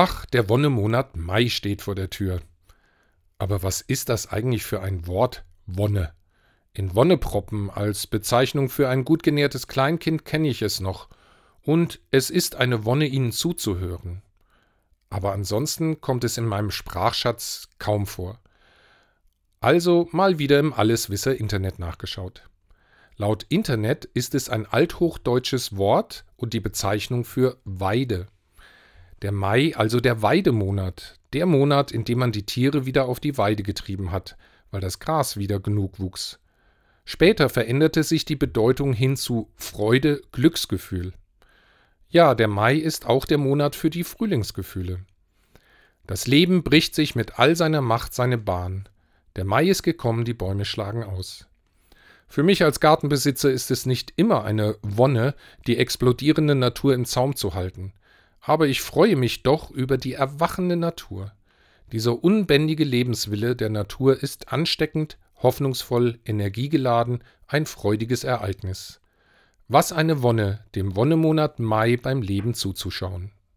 Ach, der Wonnemonat Mai steht vor der Tür. Aber was ist das eigentlich für ein Wort Wonne? In Wonneproppen als Bezeichnung für ein gut genährtes Kleinkind kenne ich es noch, und es ist eine Wonne, ihnen zuzuhören. Aber ansonsten kommt es in meinem Sprachschatz kaum vor. Also mal wieder im Alleswisser Internet nachgeschaut. Laut Internet ist es ein althochdeutsches Wort und die Bezeichnung für Weide. Der Mai, also der Weidemonat, der Monat, in dem man die Tiere wieder auf die Weide getrieben hat, weil das Gras wieder genug wuchs. Später veränderte sich die Bedeutung hin zu Freude, Glücksgefühl. Ja, der Mai ist auch der Monat für die Frühlingsgefühle. Das Leben bricht sich mit all seiner Macht seine Bahn. Der Mai ist gekommen, die Bäume schlagen aus. Für mich als Gartenbesitzer ist es nicht immer eine Wonne, die explodierende Natur im Zaum zu halten. Aber ich freue mich doch über die erwachende Natur. Dieser unbändige Lebenswille der Natur ist ansteckend, hoffnungsvoll, energiegeladen, ein freudiges Ereignis. Was eine Wonne, dem Wonnemonat Mai beim Leben zuzuschauen.